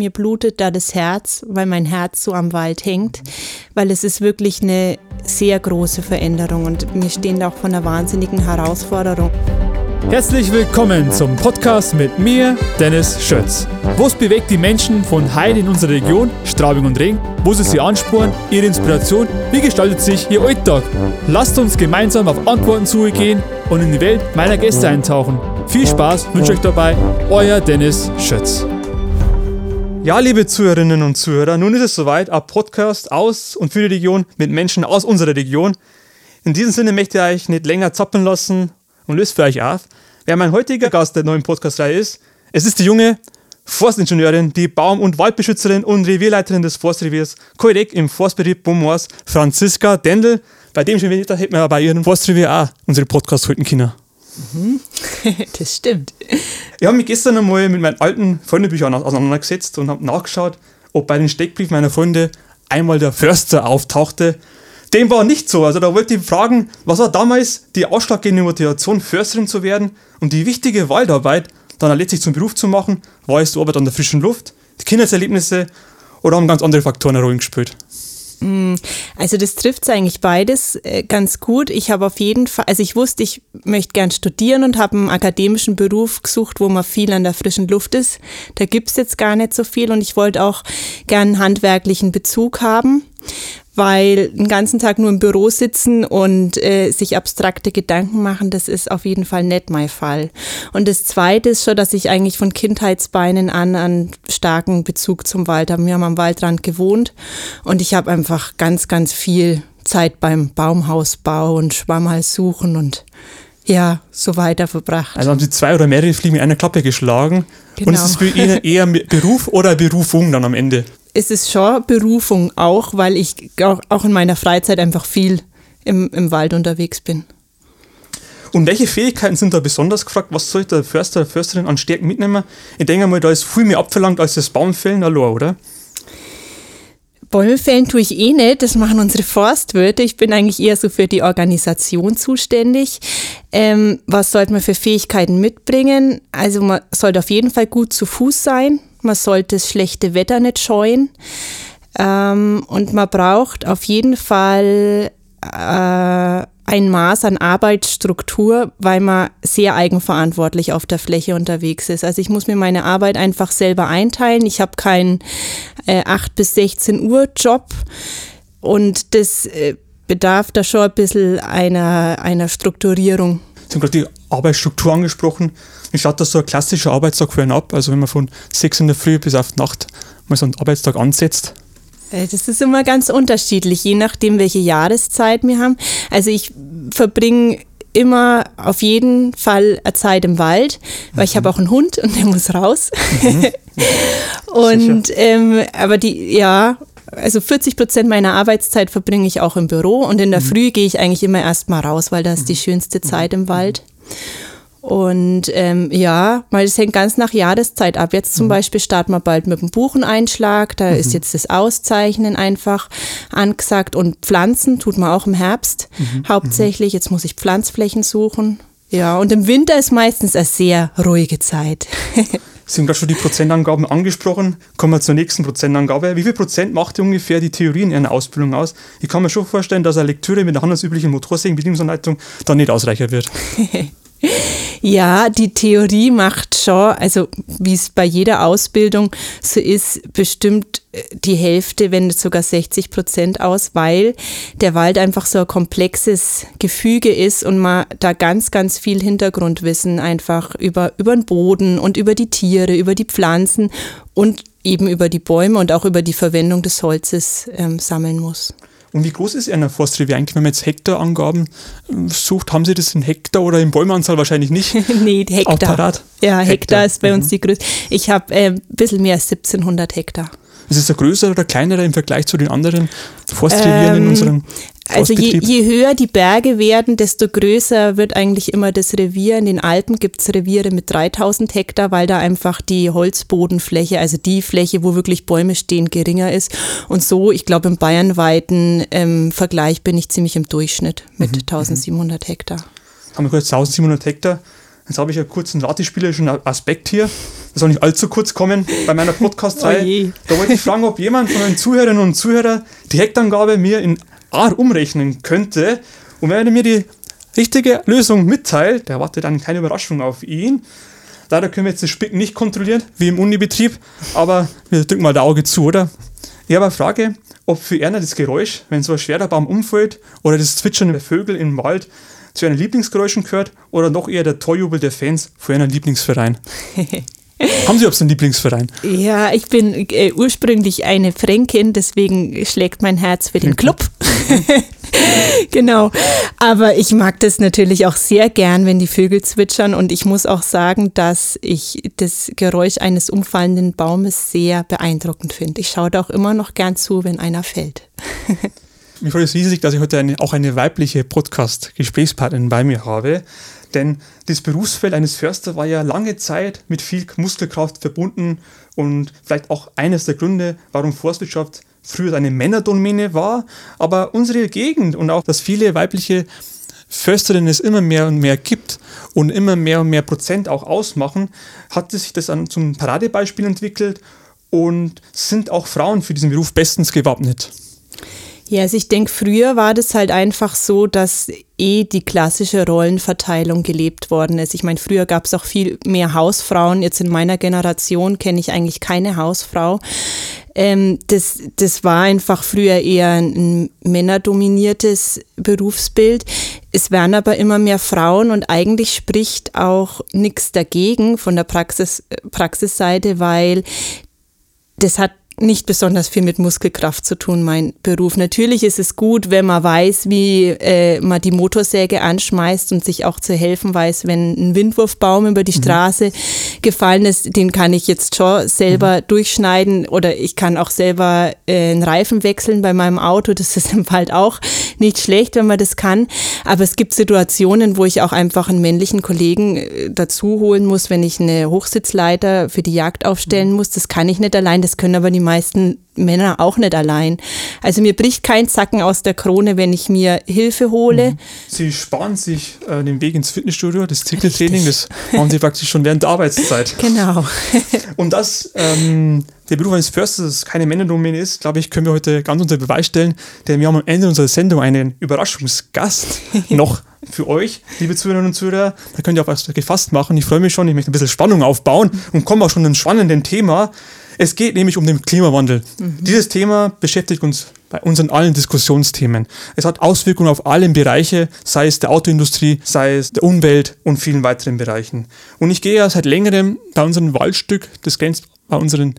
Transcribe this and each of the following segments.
mir blutet da das Herz, weil mein Herz so am Wald hängt, weil es ist wirklich eine sehr große Veränderung und wir stehen da auch vor einer wahnsinnigen Herausforderung. Herzlich willkommen zum Podcast mit mir, Dennis Schötz. Was bewegt die Menschen von Heil in unserer Region, Straubing und Ring? Wo sie sie ansporen, ihre Inspiration? Wie gestaltet sich ihr Alltag? Lasst uns gemeinsam auf Antworten zugehen und in die Welt meiner Gäste eintauchen. Viel Spaß wünsche euch dabei, euer Dennis Schötz. Ja, liebe Zuhörerinnen und Zuhörer, nun ist es soweit, ein Podcast aus und für die Region mit Menschen aus unserer Region. In diesem Sinne möchte ich euch nicht länger zappeln lassen und löst für euch auf, wer mein heutiger Gast der neuen Podcast-Reihe ist. Es ist die junge Forstingenieurin, die Baum- und Waldbeschützerin und Revierleiterin des Forstreviers Koidek im Forstbetrieb Beaumois, Franziska Dendel. Bei dem schon wieder hätten wir bei ihrem Forstrevier auch unsere Podcast halten können. Mhm. das stimmt. Ich habe mich gestern einmal mit meinen alten Freundebüchern auseinandergesetzt und habe nachgeschaut, ob bei den Steckbriefen meiner Freunde einmal der Förster auftauchte. Dem war nicht so. Also da wollte ich fragen, was war damals die ausschlaggebende Motivation, Försterin zu werden und die wichtige Waldarbeit dann letztlich zum Beruf zu machen? War es die Arbeit an der frischen Luft, die Kindheitserlebnisse oder haben ganz andere Faktoren eine Rolle gespielt? Mm, also das trifft eigentlich beides äh, ganz gut. Ich habe auf jeden Fall, also ich wusste, ich möchte gern studieren und habe einen akademischen Beruf gesucht, wo man viel an der frischen Luft ist. Da gibt es jetzt gar nicht so viel und ich wollte auch gern einen handwerklichen Bezug haben weil den ganzen Tag nur im Büro sitzen und äh, sich abstrakte Gedanken machen, das ist auf jeden Fall nicht mein Fall. Und das Zweite ist schon, dass ich eigentlich von Kindheitsbeinen an einen starken Bezug zum Wald habe. Wir haben am Waldrand gewohnt und ich habe einfach ganz, ganz viel Zeit beim Baumhausbau und Schwammhals suchen und ja, so weiter verbracht. Also haben Sie zwei oder mehrere Fliegen in einer Klappe geschlagen. Genau. Und ist es für Ihnen eher Beruf oder Berufung dann am Ende? Es ist schon Berufung auch, weil ich auch in meiner Freizeit einfach viel im, im Wald unterwegs bin. Und welche Fähigkeiten sind da besonders gefragt? Was soll der Förster, Försterin an Stärken mitnehmen? Ich denke mal, da ist viel mehr abverlangt als das Baumfällen allein, oder? Bäume fällen tue ich eh nicht, das machen unsere Forstwirte. Ich bin eigentlich eher so für die Organisation zuständig. Ähm, was sollte man für Fähigkeiten mitbringen? Also man sollte auf jeden Fall gut zu Fuß sein. Man sollte das schlechte Wetter nicht scheuen. Ähm, und man braucht auf jeden Fall äh, ein Maß an Arbeitsstruktur, weil man sehr eigenverantwortlich auf der Fläche unterwegs ist. Also ich muss mir meine Arbeit einfach selber einteilen. Ich habe keinen äh, 8 bis 16 Uhr Job und das äh, bedarf da schon ein bisschen einer, einer Strukturierung. Haben gerade die Arbeitsstruktur angesprochen. Wie schaut das so ein klassischer Arbeitstag für einen ab? Also wenn man von 6 in der Früh bis auf Nacht mal so einen Arbeitstag ansetzt? Äh, das ist immer ganz unterschiedlich, je nachdem, welche Jahreszeit wir haben. Also ich verbringe immer auf jeden Fall eine Zeit im Wald, weil ich mhm. habe auch einen Hund und der muss raus. Mhm. und ähm, aber die, ja, also 40 Prozent meiner Arbeitszeit verbringe ich auch im Büro und in der mhm. Früh gehe ich eigentlich immer erst mal raus, weil das ist die mhm. schönste Zeit im Wald. Und ähm, ja, weil es hängt ganz nach Jahreszeit ab. Jetzt zum mhm. Beispiel starten wir bald mit dem Bucheneinschlag. Da mhm. ist jetzt das Auszeichnen einfach angesagt. Und Pflanzen tut man auch im Herbst mhm. hauptsächlich. Jetzt muss ich Pflanzflächen suchen. Ja, und im Winter ist meistens eine sehr ruhige Zeit. Sie haben gerade schon die Prozentangaben angesprochen. Kommen wir zur nächsten Prozentangabe. Wie viel Prozent macht ungefähr die Theorie in Ihrer Ausbildung aus? Ich kann mir schon vorstellen, dass eine Lektüre mit einer handelsüblichen Motorsägenbedienungsanleitung dann nicht ausreicher wird. Ja, die Theorie macht schon, also wie es bei jeder Ausbildung so ist, bestimmt äh, die Hälfte, wenn nicht sogar 60 Prozent aus, weil der Wald einfach so ein komplexes Gefüge ist und man da ganz, ganz viel Hintergrundwissen einfach über, über den Boden und über die Tiere, über die Pflanzen und eben über die Bäume und auch über die Verwendung des Holzes ähm, sammeln muss. Und wie groß ist eine Forstrevier eigentlich, wenn man jetzt Hektarangaben sucht? Haben Sie das in Hektar oder in Bäumeanzahl wahrscheinlich nicht? nee, Hektar. Parat? Ja, Hektar, Hektar ist bei mhm. uns die größte. Ich habe äh, ein bisschen mehr als 1700 Hektar. Ist es ein größerer oder kleinerer im Vergleich zu den anderen Forstrevieren ähm, in unserem also je, je, höher die Berge werden, desto größer wird eigentlich immer das Revier. In den Alpen gibt es Reviere mit 3000 Hektar, weil da einfach die Holzbodenfläche, also die Fläche, wo wirklich Bäume stehen, geringer ist. Und so, ich glaube, im bayernweiten ähm, Vergleich bin ich ziemlich im Durchschnitt mit mhm. 1700 Hektar. Haben wir kurz 1700 Hektar. Jetzt habe ich einen kurzen latispielerischen Aspekt hier. Das soll nicht allzu kurz kommen bei meiner Podcast-Reihe. Oh da wollte ich fragen, ob jemand von den Zuhörerinnen und Zuhörern die Hektangabe mir in A umrechnen könnte. Und wenn er mir die richtige Lösung mitteilt, der erwartet dann keine Überraschung auf ihn. Leider können wir jetzt das Spicken nicht kontrollieren, wie im Unibetrieb, aber wir drücken mal das Auge zu, oder? Ich habe eine Frage, ob für Erna das Geräusch, wenn so ein schwerer Baum umfällt, oder das Zwitschern der Vögel im Wald zu ihren Lieblingsgeräuschen gehört, oder doch eher der Torjubel der Fans für ihren Lieblingsverein? Haben Sie überhaupt einen Lieblingsverein? Ja, ich bin äh, ursprünglich eine Fränkin, deswegen schlägt mein Herz für den Club. genau. Aber ich mag das natürlich auch sehr gern, wenn die Vögel zwitschern. Und ich muss auch sagen, dass ich das Geräusch eines umfallenden Baumes sehr beeindruckend finde. Ich schaue da auch immer noch gern zu, wenn einer fällt. Mir freut es riesig, dass ich heute eine, auch eine weibliche Podcast-Gesprächspartnerin bei mir habe. Denn das Berufsfeld eines Förster war ja lange Zeit mit viel Muskelkraft verbunden und vielleicht auch eines der Gründe, warum Forstwirtschaft früher eine Männerdomäne war. Aber unsere Gegend und auch, dass viele weibliche Försterinnen es immer mehr und mehr gibt und immer mehr und mehr Prozent auch ausmachen, hat sich das dann zum Paradebeispiel entwickelt und sind auch Frauen für diesen Beruf bestens gewappnet. Ja, also ich denke, früher war das halt einfach so, dass eh die klassische Rollenverteilung gelebt worden ist. Ich meine, früher gab es auch viel mehr Hausfrauen. Jetzt in meiner Generation kenne ich eigentlich keine Hausfrau. Ähm, das, das war einfach früher eher ein männerdominiertes Berufsbild. Es werden aber immer mehr Frauen und eigentlich spricht auch nichts dagegen von der Praxis, Praxisseite, weil das hat nicht besonders viel mit Muskelkraft zu tun, mein Beruf. Natürlich ist es gut, wenn man weiß, wie äh, man die Motorsäge anschmeißt und sich auch zu helfen weiß, wenn ein Windwurfbaum über die mhm. Straße gefallen ist, den kann ich jetzt schon selber mhm. durchschneiden oder ich kann auch selber äh, einen Reifen wechseln bei meinem Auto. Das ist im Wald auch nicht schlecht, wenn man das kann. Aber es gibt Situationen, wo ich auch einfach einen männlichen Kollegen äh, dazu holen muss, wenn ich eine Hochsitzleiter für die Jagd aufstellen mhm. muss. Das kann ich nicht allein, das können aber die meisten Männer auch nicht allein. Also mir bricht kein Zacken aus der Krone, wenn ich mir Hilfe hole. Mhm. Sie sparen sich äh, den Weg ins Fitnessstudio, das Zirkeltraining, das machen Sie praktisch schon während der Arbeitszeit. Genau. Und das, ähm, der Beruf eines Försters keine Männerdomäne ist, glaube ich, können wir heute ganz unter Beweis stellen, denn wir haben am Ende unserer Sendung einen Überraschungsgast noch für euch, liebe Zuhörerinnen und Zuhörer. Da könnt ihr auf was gefasst machen. Ich freue mich schon, ich möchte ein bisschen Spannung aufbauen und komme auch schon zu einem spannenden Thema. Es geht nämlich um den Klimawandel. Mhm. Dieses Thema beschäftigt uns bei unseren allen Diskussionsthemen. Es hat Auswirkungen auf alle Bereiche, sei es der Autoindustrie, sei es der Umwelt und vielen weiteren Bereichen. Und ich gehe ja seit längerem bei unserem Waldstück, das grenzt bei unserem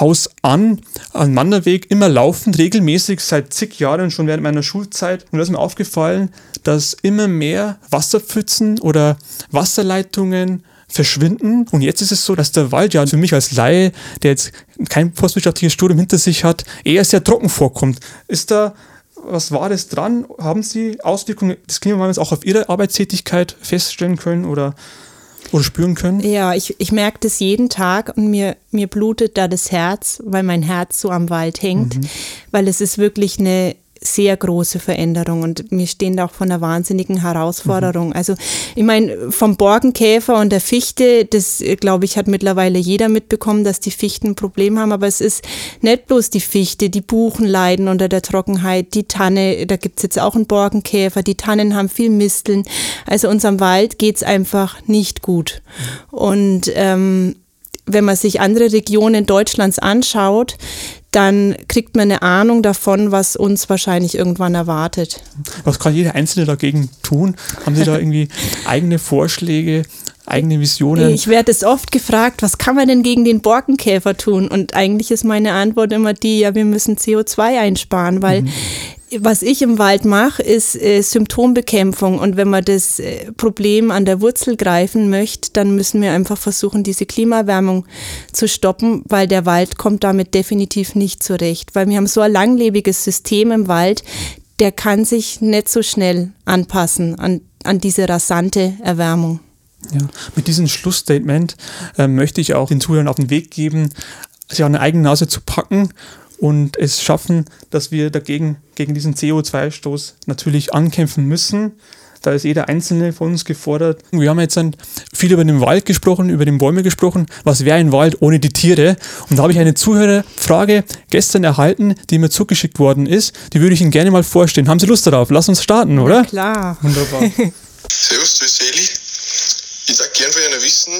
Haus an, am Wanderweg, immer laufend, regelmäßig, seit zig Jahren, schon während meiner Schulzeit. Und da ist mir aufgefallen, dass immer mehr Wasserpfützen oder Wasserleitungen verschwinden. Und jetzt ist es so, dass der Wald ja für mich als Laie, der jetzt kein postwirtschaftliches Studium hinter sich hat, eher sehr trocken vorkommt. Ist da was war das dran? Haben Sie Auswirkungen des Klimawandels auch auf Ihre Arbeitstätigkeit feststellen können oder, oder spüren können? Ja, ich, ich merke das jeden Tag und mir, mir blutet da das Herz, weil mein Herz so am Wald hängt, mhm. weil es ist wirklich eine sehr große Veränderung und wir stehen da auch vor einer wahnsinnigen Herausforderung. Mhm. Also ich meine, vom Borkenkäfer und der Fichte, das glaube ich, hat mittlerweile jeder mitbekommen, dass die Fichten ein Problem haben, aber es ist nicht bloß die Fichte, die Buchen leiden unter der Trockenheit, die Tanne, da gibt es jetzt auch einen Borkenkäfer, die Tannen haben viel Misteln. Also unserem Wald geht es einfach nicht gut. Und ähm, wenn man sich andere Regionen Deutschlands anschaut, dann kriegt man eine Ahnung davon, was uns wahrscheinlich irgendwann erwartet. Was kann jeder Einzelne dagegen tun? Haben Sie da irgendwie eigene Vorschläge, eigene Visionen? Ich werde es oft gefragt, was kann man denn gegen den Borkenkäfer tun? Und eigentlich ist meine Antwort immer die, ja, wir müssen CO2 einsparen, weil mhm was ich im Wald mache, ist äh, Symptombekämpfung. Und wenn man das äh, Problem an der Wurzel greifen möchte, dann müssen wir einfach versuchen, diese Klimaerwärmung zu stoppen, weil der Wald kommt damit definitiv nicht zurecht. Weil wir haben so ein langlebiges System im Wald, der kann sich nicht so schnell anpassen an, an diese rasante Erwärmung. Ja, mit diesem Schlussstatement äh, möchte ich auch den Zuhörern auf den Weg geben, sich an eine eigene Nase zu packen und es schaffen, dass wir dagegen, gegen diesen CO2-Stoß natürlich ankämpfen müssen. Da ist jeder Einzelne von uns gefordert. Wir haben jetzt viel über den Wald gesprochen, über den Bäume gesprochen. Was wäre ein Wald ohne die Tiere? Und da habe ich eine Zuhörerfrage gestern erhalten, die mir zugeschickt worden ist. Die würde ich Ihnen gerne mal vorstellen. Haben Sie Lust darauf? Lass uns starten, oder? Ja, klar. Wunderbar. Servus, du Eli. Ich sag gerne von Ihnen wissen,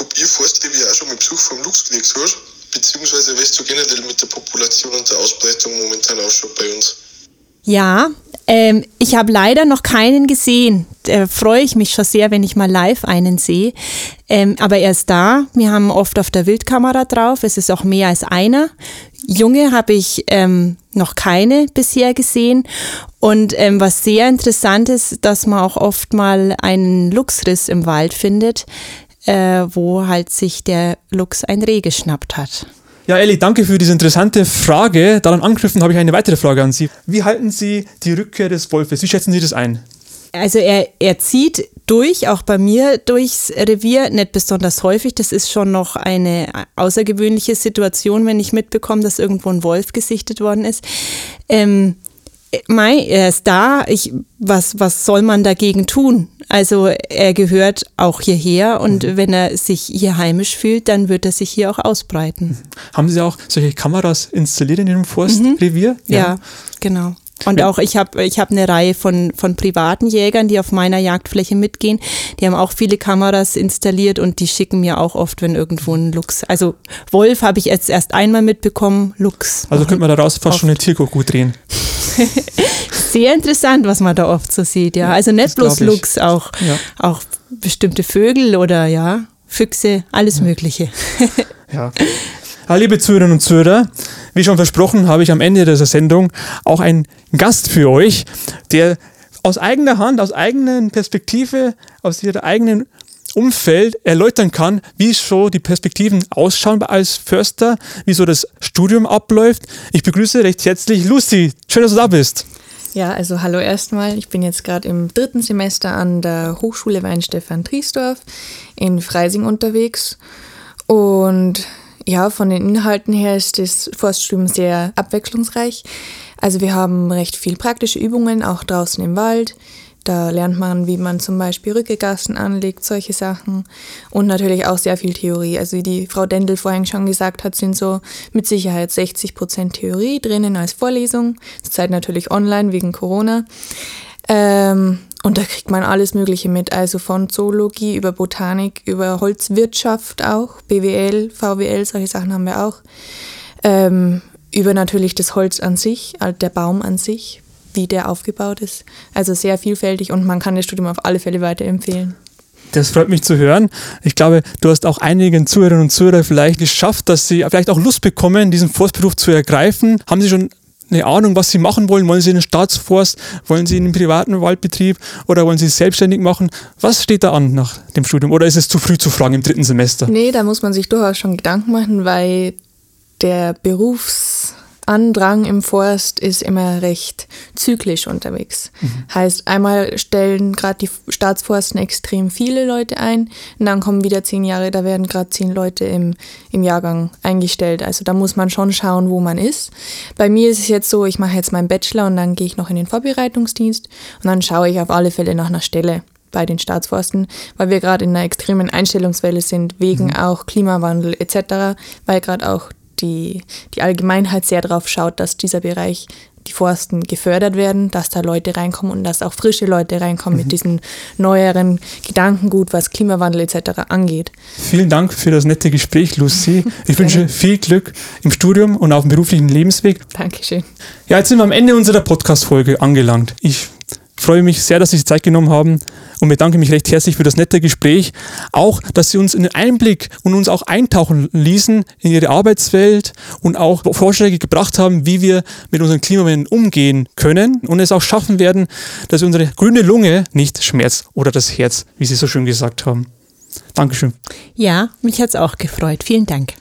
ob ihr Forstrevier auch schon mit Besuch vom Luchs gekriegt hast, beziehungsweise weißt du generell mit der Population und der Ausbreitung momentan ausschaut bei uns. Ja, ähm, ich habe leider noch keinen gesehen. Da freue ich mich schon sehr, wenn ich mal live einen sehe. Ähm, aber er ist da. Wir haben oft auf der Wildkamera drauf. Es ist auch mehr als einer. Junge habe ich ähm, noch keine bisher gesehen. Und ähm, was sehr interessant ist, dass man auch oft mal einen Luchsriss im Wald findet, äh, wo halt sich der Luchs ein Reh geschnappt hat. Ja, Elli, danke für diese interessante Frage. Daran angegriffen habe ich eine weitere Frage an Sie. Wie halten Sie die Rückkehr des Wolfes? Wie schätzen Sie das ein? Also er, er zieht durch, auch bei mir durchs Revier, nicht besonders häufig. Das ist schon noch eine außergewöhnliche Situation, wenn ich mitbekomme, dass irgendwo ein Wolf gesichtet worden ist. Ähm, Mai, er ist da. Ich, was, was soll man dagegen tun? Also er gehört auch hierher und mhm. wenn er sich hier heimisch fühlt, dann wird er sich hier auch ausbreiten. Mhm. Haben Sie auch solche Kameras installiert in Ihrem Forstrevier? Mhm. Ja. ja, genau. Und auch ich habe ich hab eine Reihe von, von privaten Jägern, die auf meiner Jagdfläche mitgehen. Die haben auch viele Kameras installiert und die schicken mir auch oft, wenn irgendwo ein Luchs. Also Wolf habe ich jetzt erst einmal mitbekommen, Luchs. Also könnte man daraus fast oft. schon eine Tierkuh drehen. Sehr interessant, was man da oft so sieht, ja. Also nicht bloß Luchs, auch, ja. auch bestimmte Vögel oder ja, Füchse, alles ja. Mögliche. ja. Liebe Zuhörerinnen und Zuhörer, wie schon versprochen, habe ich am Ende dieser Sendung auch einen Gast für euch, der aus eigener Hand, aus eigener Perspektive, aus ihrer eigenen Umfeld erläutern kann, wie so die Perspektiven ausschauen als Förster, wie so das Studium abläuft. Ich begrüße recht herzlich Lucy. Schön, dass du da bist. Ja, also hallo erstmal. Ich bin jetzt gerade im dritten Semester an der Hochschule Weinstefan Triesdorf in Freising unterwegs. Und ja, von den Inhalten her ist das Forststudium sehr abwechslungsreich. Also wir haben recht viel praktische Übungen, auch draußen im Wald. Da lernt man, wie man zum Beispiel Rückegassen anlegt, solche Sachen. Und natürlich auch sehr viel Theorie. Also wie die Frau Dendel vorhin schon gesagt hat, sind so mit Sicherheit 60 Prozent Theorie drinnen als Vorlesung. Zurzeit natürlich online wegen Corona. Ähm, und da kriegt man alles Mögliche mit, also von Zoologie über Botanik, über Holzwirtschaft auch, BWL, VWL, solche Sachen haben wir auch. Ähm, über natürlich das Holz an sich, der Baum an sich, wie der aufgebaut ist. Also sehr vielfältig und man kann das Studium auf alle Fälle weiterempfehlen. Das freut mich zu hören. Ich glaube, du hast auch einigen Zuhörerinnen und Zuhörern vielleicht geschafft, dass sie vielleicht auch Lust bekommen, diesen Forstberuf zu ergreifen. Haben sie schon eine Ahnung, was sie machen wollen? Wollen sie in den Staatsforst? Wollen sie in einen privaten Waldbetrieb? Oder wollen sie es selbstständig machen? Was steht da an nach dem Studium? Oder ist es zu früh zu fragen im dritten Semester? Nee, da muss man sich durchaus schon Gedanken machen, weil der Berufs Andrang im Forst ist immer recht zyklisch unterwegs. Mhm. Heißt, einmal stellen gerade die Staatsforsten extrem viele Leute ein und dann kommen wieder zehn Jahre, da werden gerade zehn Leute im, im Jahrgang eingestellt. Also da muss man schon schauen, wo man ist. Bei mir ist es jetzt so, ich mache jetzt meinen Bachelor und dann gehe ich noch in den Vorbereitungsdienst und dann schaue ich auf alle Fälle nach einer Stelle bei den Staatsforsten, weil wir gerade in einer extremen Einstellungswelle sind, wegen mhm. auch Klimawandel etc., weil gerade auch die, die Allgemeinheit sehr darauf schaut, dass dieser Bereich die Forsten gefördert werden, dass da Leute reinkommen und dass auch frische Leute reinkommen mhm. mit diesem neueren Gedankengut, was Klimawandel etc. angeht. Vielen Dank für das nette Gespräch, Lucy. Ich wünsche viel Glück im Studium und auf dem beruflichen Lebensweg. Dankeschön. Ja, jetzt sind wir am Ende unserer Podcast-Folge angelangt. Ich freue mich sehr, dass Sie sich Zeit genommen haben und bedanke mich recht herzlich für das nette Gespräch. Auch, dass Sie uns einen Einblick und uns auch eintauchen ließen in Ihre Arbeitswelt und auch Vorschläge gebracht haben, wie wir mit unseren Klimawandel umgehen können und es auch schaffen werden, dass unsere grüne Lunge nicht schmerzt oder das Herz, wie Sie so schön gesagt haben. Dankeschön. Ja, mich hat es auch gefreut. Vielen Dank.